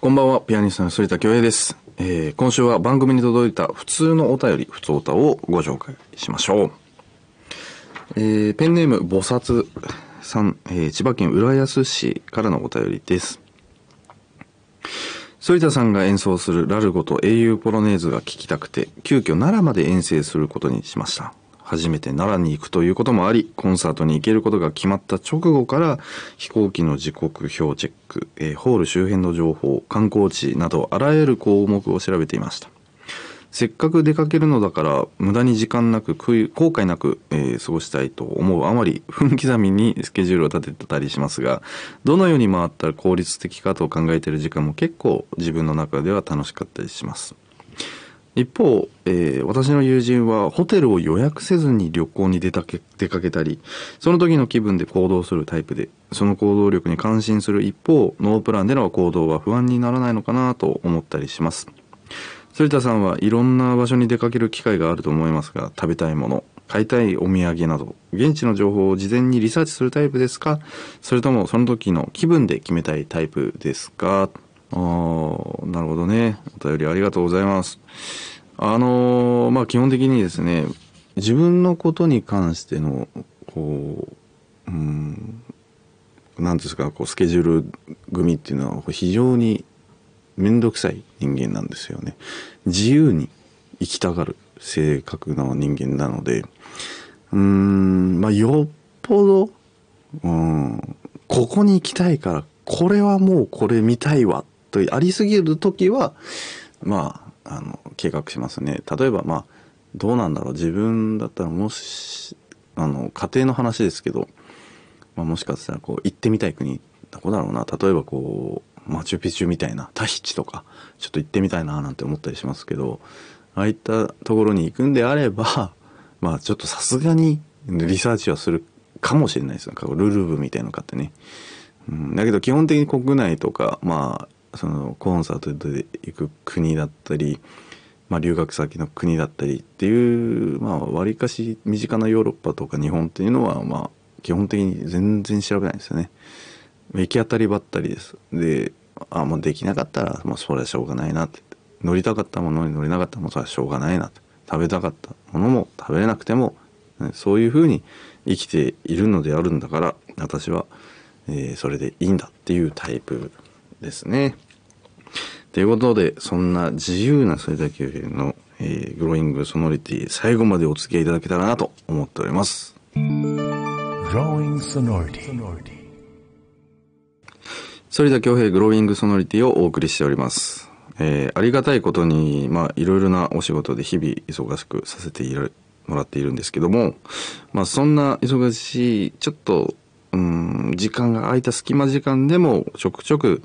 こんばんは、ピアニストの反田恭平です。えー今週は番組に届いた普通のお便り、普通おたをご紹介しましょう。えーペンネーム、菩薩さん、えー千葉県浦安市からのお便りです。反田さんが演奏するラルゴと英雄ポロネーズが聴きたくて、急遽奈良まで遠征することにしました。初めて奈良に行くということもあり、コンサートに行けることが決まった直後から、飛行機の時刻表チェック、えーホール周辺の情報、観光地など、あらゆる項目を調べていました。せっかく出かけるのだから無駄に時間なく後悔なく、えー過ごしたいと思うあまり分刻みにスケジュールを立ててたりしますがどのように回ったら効率的かと考えている時間も結構自分の中では楽しかったりします一方、えー私の友人はホテルを予約せずに旅行に出たけ出かけたりその時の気分で行動するタイプでその行動力に感心する一方ノープランでの行動は不安にならないのかなと思ったりします。反田さんはいろんな場所に出かける機会があると思いますが食べたいもの買いたいお土産など現地の情報を事前にリサーチするタイプですか？それともその時の気分で決めたいタイプですか？あーなるほどね。お便りありがとうございます。あのーまあ基本的にですね自分のことに関してのこううんなんですかこうスケジュール組っていうのは非常に面倒くさい人間なんですよね。自由に生きたがる性格の人間なのでうーんまあよっぽどうんここに行きたいからこれはもうこれ見たいわとありすぎる時はまああの計画しますね。例えばまあどうなんだろう。自分だったらもしあの家庭の話ですけど、まあ、もしかしたらこう行ってみたい国どこだろうな。例えばこうマチュピチュみたいなタヒチとかちょっと行ってみたいななんて思ったりしますけどああいったところに行くんであれば まあちょっとさすがにリサーチはするかもしれないですよ。こうルルブみたいなの買ってね、うん、だけど基本的に国内とかまあそのコンサートで行く国だったりまあ、留学先の国だったりっていうまあわりかし身近なヨーロッパとか日本っていうのはまあ基本的に全然調べないんですよね。行き当たりばったりです。であもうできなかったらもうそれはしょうがないなって。乗りたかったものに乗れなかったもうそれはしょうがないなって。食べたかったものも食べれなくてもそういうふうに生きているのであるんだから私は、えーそれでいいんだっていうタイプ。ですね。ということで、そんな自由な反田恭平の、えーグローイングソノリティ、最後までお付き合いいただけたらなと思っております。反田恭平グローイングソノリティをお送りしております。えーありがたいことに、まあ、いろいろなお仕事で日々忙しくさせてもらっているんですけども、まあ、そんな忙しい、ちょっと、うん、時間が空いた隙間時間でもちょくちょく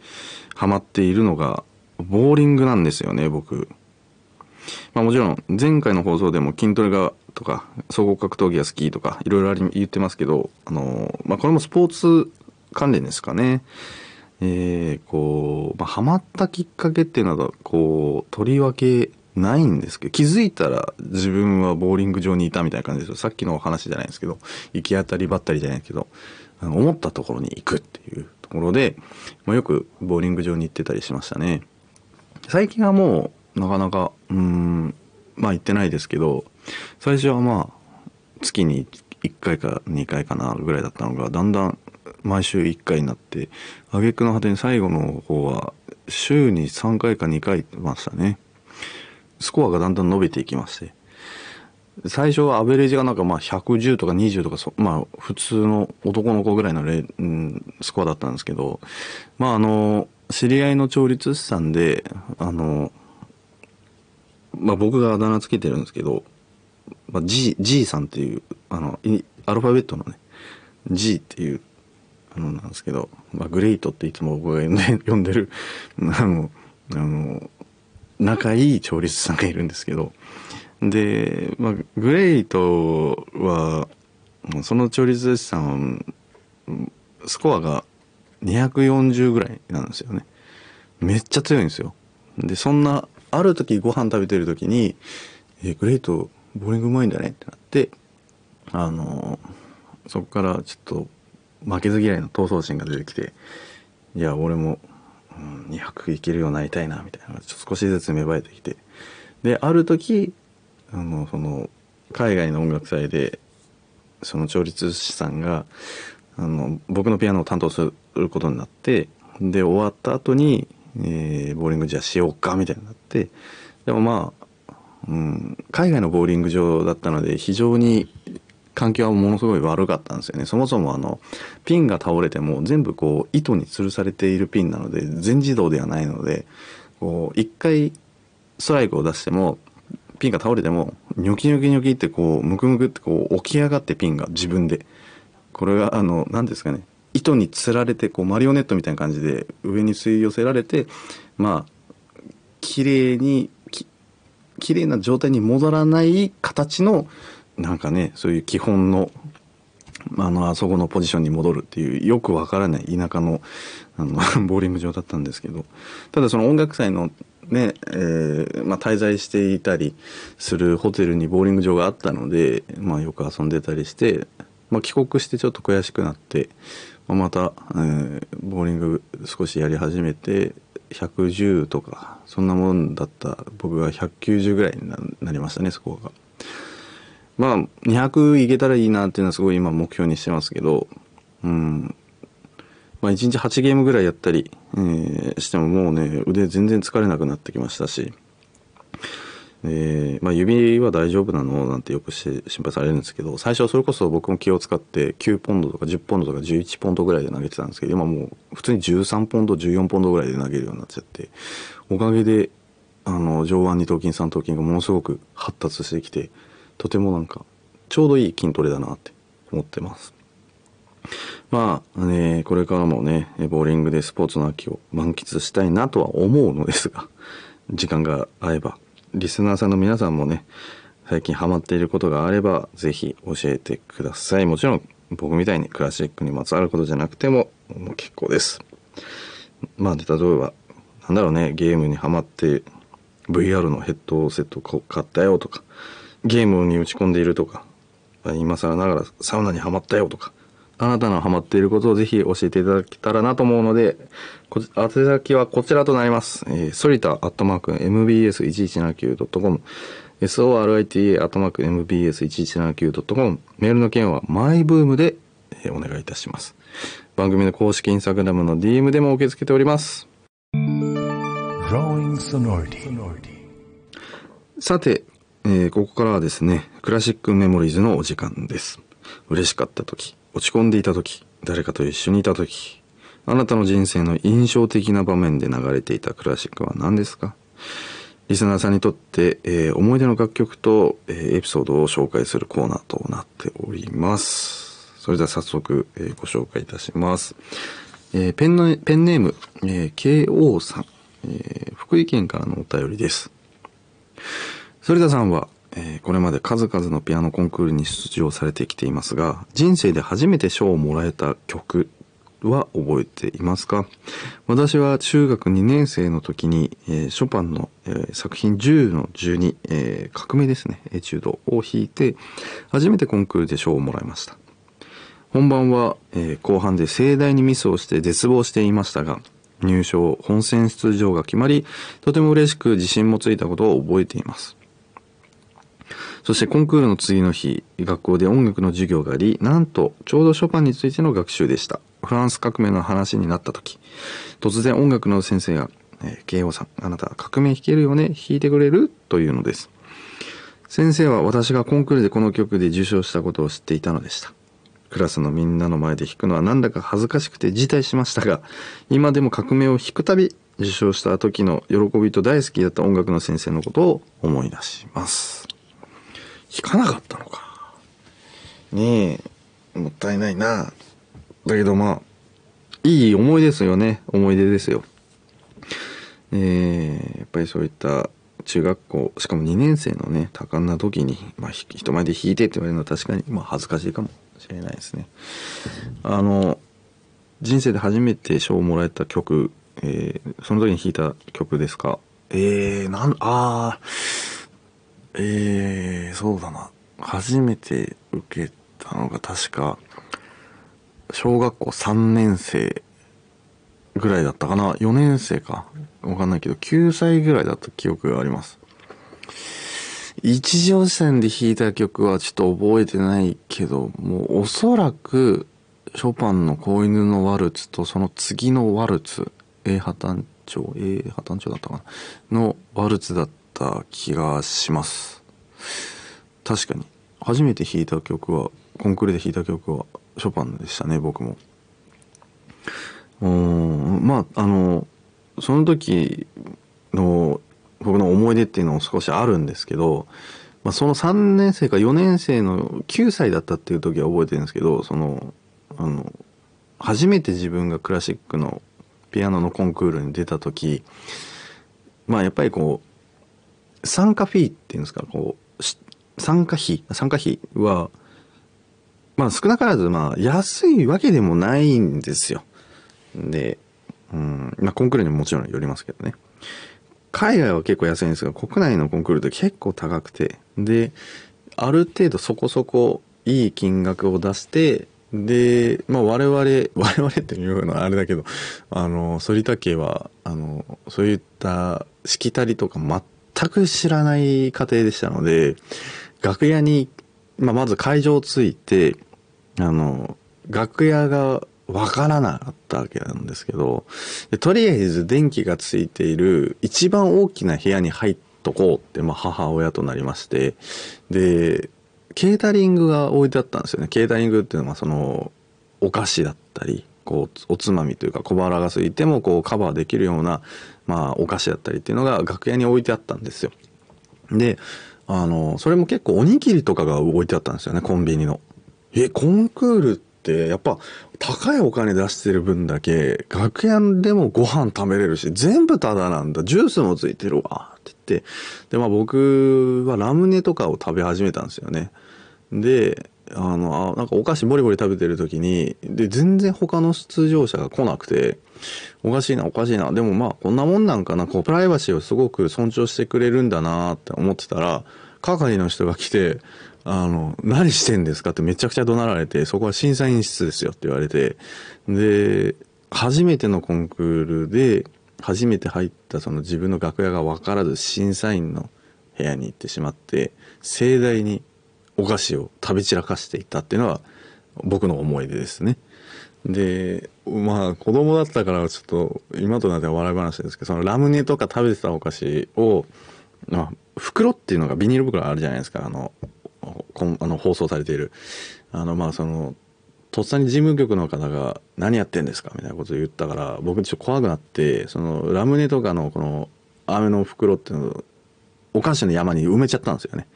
ハマっているのが、ボーリングなんですよね、僕。まあもちろん前回の放送でも筋トレがとか総合格闘技が好きとかいろいろあり言ってますけど、あのまあこれもスポーツ関連ですかね。えーこう、まあ、ハマったきっかけっていうのはこうとりわけないんですけど気づいたら自分はボーリング場にいたみたいな感じですよさっきのお話じゃないですけど行き当たりばったりじゃないですけど思ったところに行くっていうところで、まあ、よくボーリング場に行ってたりしましたね。最近はもうなかなかうんまあ行ってないですけど最初はまあ月に1回か2回かなぐらいだったのがだんだん毎週1回になって挙句の果てに最後の方は週に3回か2回行ってましたねスコアがだんだん伸びていきまして最初はアベレージがなんかまあ110とか20とかまあ普通の男の子ぐらいのレ、うん、スコアだったんですけどまああの知り合いの調律師さんであのまあ僕があだ名つけてるんですけど、まあ、G, G さんっていうあのアルファベットのね G っていうあのなんですけど、まあ、グレイトっていつも僕が呼んで るあのあの仲いい調律師さんがいるんですけどで、まあ、グレイトはその調律師さんスコアが240ぐらいなんですよね。めっちゃ強いんですよ。でそんなある時ご飯食べてる時に「えグレイトボーリングうまいんだね」ってなってあのそこからちょっと負けず嫌いの闘争心が出てきていや俺もうん、200いけるようになりたいなみたいなのがちょっと少しずつ芽生えてきて。である時あのその海外の音楽祭でその調律師さんがあの僕のピアノを担当することになってで終わった後に、えーボーリングじゃあしようかみたいになってでもまあ、うん、海外のボーリング場だったので非常に環境はものすごい悪かったんですよね。そもそもあのピンが倒れても全部こう糸に吊るされているピンなので全自動ではないのでこう一回ストライクを出してもピンが倒れてもニョキニョキニョキってこうムクムクってこう起き上がってピンが自分で。これがあの何ですかね。糸につられてこうマリオネットみたいな感じで上に吸い寄せられてまあ綺麗にき綺麗な状態に戻らない形のなんかねそういう基本のあのあそこのポジションに戻るっていうよくわからない田舎のあの ボーリング場だったんですけど。ただその音楽祭のね、えーまあ、滞在していたりするホテルにボーリング場があったので、まあ、よく遊んでたりして、まあ、帰国してちょっと悔しくなって、まあ、また、えーボーリング少しやり始めて110とかそんなもんだった僕が190ぐらいになりましたねそこが。まあ200いけたらいいなっていうのはすごい今目標にしてますけどうんまあ1日8ゲームぐらいやったり、えーしてももうね腕全然疲れなくなってきましたし、えーまあ、指は大丈夫なのなんてよくして心配されるんですけど最初はそれこそ僕も気を使って9ポンドとか10ポンドとか11ポンドぐらいで投げてたんですけど今もう普通に13ポンド14ポンドぐらいで投げるようになっちゃっておかげであの上腕二頭筋三頭筋がものすごく発達してきてとてもなんかちょうどいい筋トレだなって思ってます。まあ、ね、これからもね、ボーリングでスポーツの秋を満喫したいなとは思うのですが、時間が合えば、リスナーさんの皆さんもね、最近ハマっていることがあれば、ぜひ教えてください。もちろん、僕みたいにクラシックにまつわることじゃなくても、もう結構です。まあ、例えば、なんだろうね、ゲームにハマって、VR のヘッドセットを買ったよとか、ゲームに打ち込んでいるとか、今更ながらサウナにはまったよとか、あなたのハマっていることをぜひ教えていただけたらなと思うので、こち宛先はこちらとなります。えー、ソリタアットマーク mbs1179.com、sorita アットマーク mbs1179.com、メールの件はマイブームでえーお願いいたします。番組の公式インスタグラムの DM でも受け付けております。さて、えーここからはですね、クラシックメモリーズのお時間です。嬉しかった時、落ち込んでいた時、誰かと一緒にいた時、あなたの人生の印象的な場面で流れていたクラシックは何ですか？リスナーさんにとって、えー思い出の楽曲と、えーエピソードを紹介するコーナーとなっております。それでは早速、えーご紹介いたします。えーペンのペンネーム、えー KO さん、えー福井県からのお便りです。反田さんは、えーこれまで数々のピアノコンクールに出場されてきていますが人生で初めて賞をもらえた曲は覚えていますか？私は中学2年生の時に、えーショパンの、えー作品10の12、えー革命ですね。エチュードを弾いて初めてコンクールで賞をもらいました。本番は、え後半で盛大にミスをして絶望していましたが入賞本戦出場が決まりとても嬉しく自信もついたことを覚えています。そしてコンクールの次の日学校で音楽の授業がありなんとちょうどショパンについての学習でした。フランス革命の話になった時突然音楽の先生が「えー慶応さんあなた革命弾けるよね？弾いてくれる?」というのです。先生は私がコンクールでこの曲で受賞したことを知っていたのでした。クラスのみんなの前で弾くのはなんだか恥ずかしくて辞退しましたが今でも革命を弾くたび受賞した時の喜びと大好きだった音楽の先生のことを思い出します。弾かなかったのか。ねえもったいないな。だけどまあいい思いですよね。思い出ですよ。えーやっぱりそういった中学校しかも2年生のね多感な時に、まあ、ひ人前で弾いてって言われるのは確かに、まあ、恥ずかしいかもしれないですね。あの人生で初めて賞をもらえた曲、えーその時に弾いた曲ですか？えー、なんあーえー、そうだな初めて受けたのが確か小学校3年生ぐらいだったかな。4年生か。わかんないけど、9歳ぐらいだった記憶があります。一条線で弾いた曲はちょっと覚えてないけど、もうおそらく、ショパンの子犬のワルツとその次のワルツ、A 破綻調、A 破綻調だったかなのワルツだったた気がします。確かに。初めて弾いた曲は、コンクールで弾いた曲はショパンでしたね、僕も。うん、まあ、あの、その時の僕の思い出っていうのも少しあるんですけど、まあ、その3年生か4年生の9歳だったっていう時は覚えてるんですけど、その、あの、初めて自分がクラシックのピアノのコンクールに出た時、まあやっぱりこう、参加フィーっていうんですか、こう、参加費、参加費は、まあ少なからずまあ安いわけでもないんですよ。で、うん、まあコンクールにももちろんよりますけどね。海外は結構安いんですが、国内のコンクールって結構高くて、で、ある程度そこそこいい金額を出して、で、まあ我々、我々っていうのはあれだけど、あの、反田家は、あの、そういったしきたりとか全く知らない家庭でしたので、楽屋に、まあまず会場をついて、あの、楽屋がわからなかったわけなんですけど、とりあえず電気がついている一番大きな部屋に入っとこうって、まあ母親となりまして、で、ケータリングが置いてあったんですよね。ケータリングっていうのはその、お菓子だったり、こう、おつまみというか小腹が空いてもこうカバーできるような、まあお菓子だったりっていうのが楽屋に置いてあったんですよ。で、あの、それも結構おにぎりとかが置いてあったんですよね、コンビニの。え、コンクールってやっぱ高いお金出してる分だけ楽屋でもご飯食べれるし全部タダなんだジュースもついてるわって言ってでまあ僕はラムネとかを食べ始めたんですよねであのあなんかお菓子ボリボリ食べてる時にで全然他の出場者が来なくておかしいなおかしいな。でもまあこんなもんなんかな。こうプライバシーをすごく尊重してくれるんだなって思ってたら係の人が来てあの、何してんですかってめちゃくちゃ怒鳴られて、そこは審査員室ですよって言われて、で、初めてのコンクールで、初めて入ったその自分の楽屋が分からず審査員の部屋に行ってしまって、盛大にお菓子を食べ散らかしていたっていうのは僕の思い出ですね。で、まあ子供だったからちょっと今となっては笑い話ですけど、そのラムネとか食べてたお菓子を、まあ袋っていうのがビニール袋あるじゃないですか、あの、あの放送されているあのまあそのとっさに事務局の方が「何やってんですか?」みたいなことを言ったから僕ちょっと怖くなってそのラムネとかのこの飴の袋っていうのをお菓子の山に埋めちゃったんですよね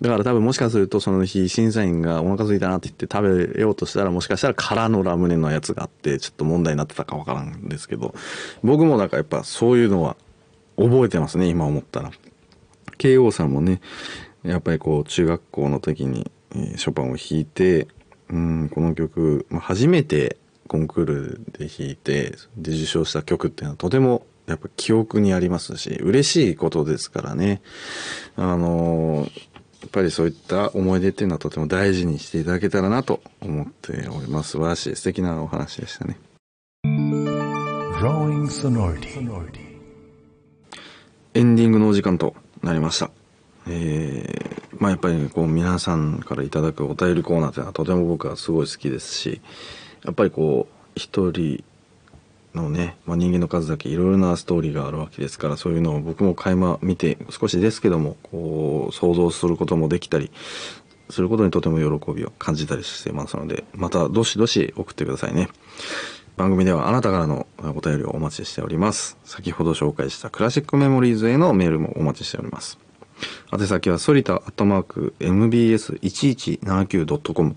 だから多分もしかするとその日審査員がお腹空いたなって言って食べようとしたらもしかしたら空のラムネのやつがあってちょっと問題になってたかわからんですけど僕もなんかやっぱそういうのは覚えてますね今思ったら。慶応さんもねやっぱりこう中学校の時に、ショパンを弾いてうんこの曲、初めてコンクールで弾いてで受賞した曲っていうのはとてもやっぱ記憶にありますし嬉しいことですからね。あのーやっぱりそういった思い出っていうのはとても大事にしていただけたらなと思っております素晴らしい素敵なお話でしたね.エンディングのお時間となりました。えーまあやっぱり、ね、こう皆さんからいただくお便りコーナーというのはとても僕はすごい好きですし、やっぱりこう一人のね、まあ、人間の数だけいろいろなストーリーがあるわけですから、そういうのを僕も垣間見て少しですけども、こう想像することもできたり、することにとても喜びを感じたりしてますので、またどしどし送ってくださいね。番組ではあなたからのお便りをお待ちしております。先ほど紹介したクラシックメモリーズへのメールもお待ちしております。宛先はソリタアットマーク mbs1179.com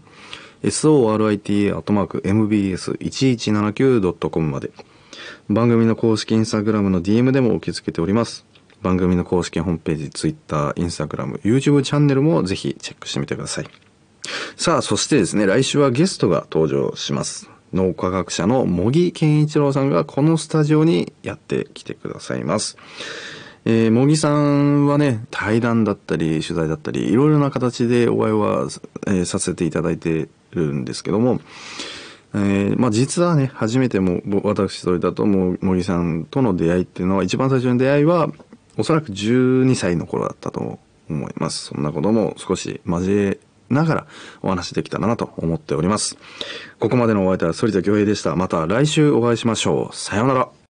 sorita.mbs1179.com まで番組の公式インスタグラムの DM でも受け付けております。番組の公式ホームページ、Twitter、Instagram、YouTube チャンネルもぜひチェックしてみてください。さあ、そしてですね、来週はゲストが登場します。脳科学者の茂木健一郎さんがこのスタジオにやってきてくださいます。えー、茂木さんはね、対談だったり、取材だったり、いろいろな形でお会いは、えーさせていただいてるんですけども、えーまあ実はね、初めても、私それだともう、茂木さんとの出会いっていうのは、一番最初の出会いは、おそらく12歳の頃だったと思います。そんなことも少し交えながらお話できたらなと思っております。ここまでのお相手は反田恭平でした。また来週お会いしましょう。さようなら。